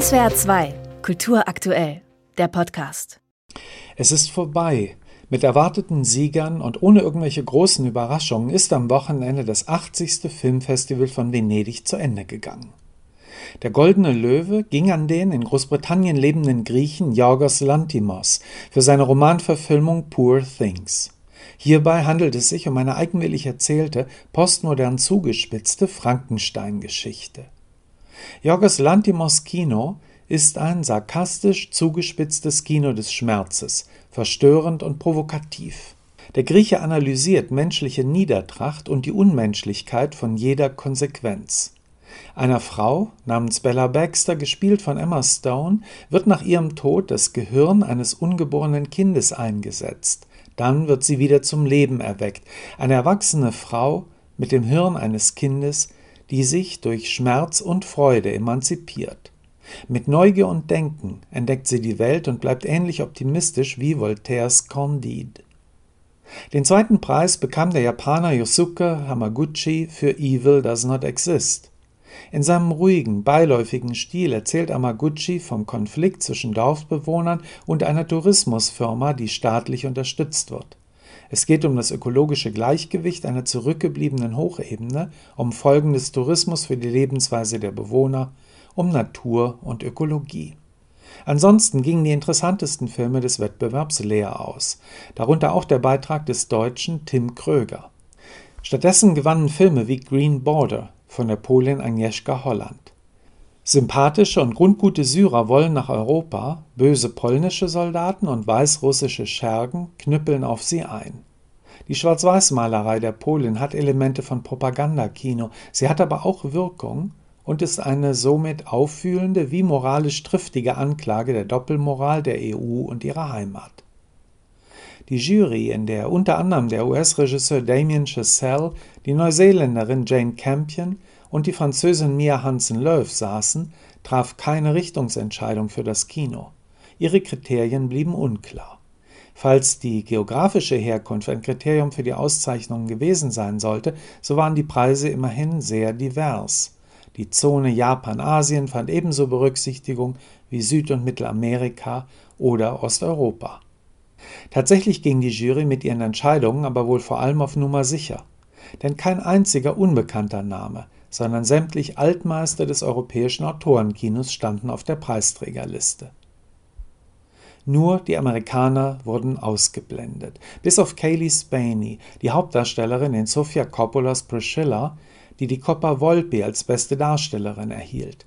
SWR 2, Kultur aktuell, der Podcast. Es ist vorbei. Mit erwarteten Siegern und ohne irgendwelche großen Überraschungen ist am Wochenende das 80. Filmfestival von Venedig zu Ende gegangen. Der Goldene Löwe ging an den in Großbritannien lebenden Griechen Yorgos Lantimos für seine Romanverfilmung Poor Things. Hierbei handelt es sich um eine eigenwillig erzählte, postmodern zugespitzte Frankenstein-Geschichte. Yorgos Lantimos Kino ist ein sarkastisch zugespitztes Kino des Schmerzes, verstörend und provokativ. Der Grieche analysiert menschliche Niedertracht und die Unmenschlichkeit von jeder Konsequenz. Einer Frau namens Bella Baxter, gespielt von Emma Stone, wird nach ihrem Tod das Gehirn eines ungeborenen Kindes eingesetzt. Dann wird sie wieder zum Leben erweckt. Eine erwachsene Frau mit dem Hirn eines Kindes, die sich durch Schmerz und Freude emanzipiert. Mit Neugier und Denken entdeckt sie die Welt und bleibt ähnlich optimistisch wie Voltaires Candide. Den zweiten Preis bekam der Japaner Yosuke Hamaguchi für Evil Does Not Exist. In seinem ruhigen, beiläufigen Stil erzählt Amaguchi vom Konflikt zwischen Dorfbewohnern und einer Tourismusfirma, die staatlich unterstützt wird. Es geht um das ökologische Gleichgewicht einer zurückgebliebenen Hochebene, um Folgen des Tourismus für die Lebensweise der Bewohner, um Natur und Ökologie. Ansonsten gingen die interessantesten Filme des Wettbewerbs leer aus, darunter auch der Beitrag des Deutschen Tim Kröger. Stattdessen gewannen Filme wie Green Border von der Polin Agnieszka Holland. Sympathische und grundgute Syrer wollen nach Europa, böse polnische Soldaten und weißrussische Schergen knüppeln auf sie ein. Die Schwarz-Weiß-Malerei der Polin hat Elemente von Propagandakino, sie hat aber auch Wirkung und ist eine somit auffühlende wie moralisch triftige Anklage der Doppelmoral der EU und ihrer Heimat. Die Jury, in der unter anderem der US-Regisseur Damien Chazelle, die Neuseeländerin Jane Campion und die Französin Mia Hansen-Löw saßen, traf keine Richtungsentscheidung für das Kino. Ihre Kriterien blieben unklar. Falls die geografische Herkunft ein Kriterium für die Auszeichnungen gewesen sein sollte, so waren die Preise immerhin sehr divers. Die Zone Japan-Asien fand ebenso Berücksichtigung wie Süd- und Mittelamerika oder Osteuropa. Tatsächlich ging die Jury mit ihren Entscheidungen aber wohl vor allem auf Nummer sicher. Denn kein einziger unbekannter Name, sondern sämtlich Altmeister des europäischen Autorenkinos standen auf der Preisträgerliste. Nur die Amerikaner wurden ausgeblendet. Bis auf Kaylee Spaney, die Hauptdarstellerin in Sofia Coppolas Priscilla, die die Coppa Volpi als beste Darstellerin erhielt.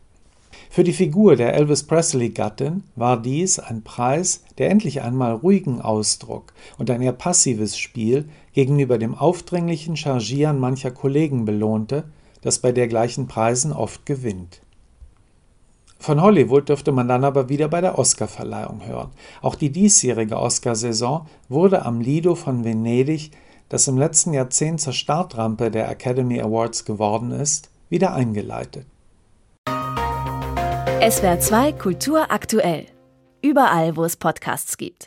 Für die Figur der Elvis Presley-Gattin war dies ein Preis, der endlich einmal ruhigen Ausdruck und ein eher passives Spiel gegenüber dem aufdringlichen Chargieren mancher Kollegen belohnte, das bei dergleichen Preisen oft gewinnt. Von Hollywood dürfte man dann aber wieder bei der Oscarverleihung hören. Auch die diesjährige Oscarsaison wurde am Lido von Venedig das im letzten Jahrzehnt zur Startrampe der Academy Awards geworden ist, wieder eingeleitet. SWR 2 Kultur aktuell. Überall, wo es Podcasts gibt.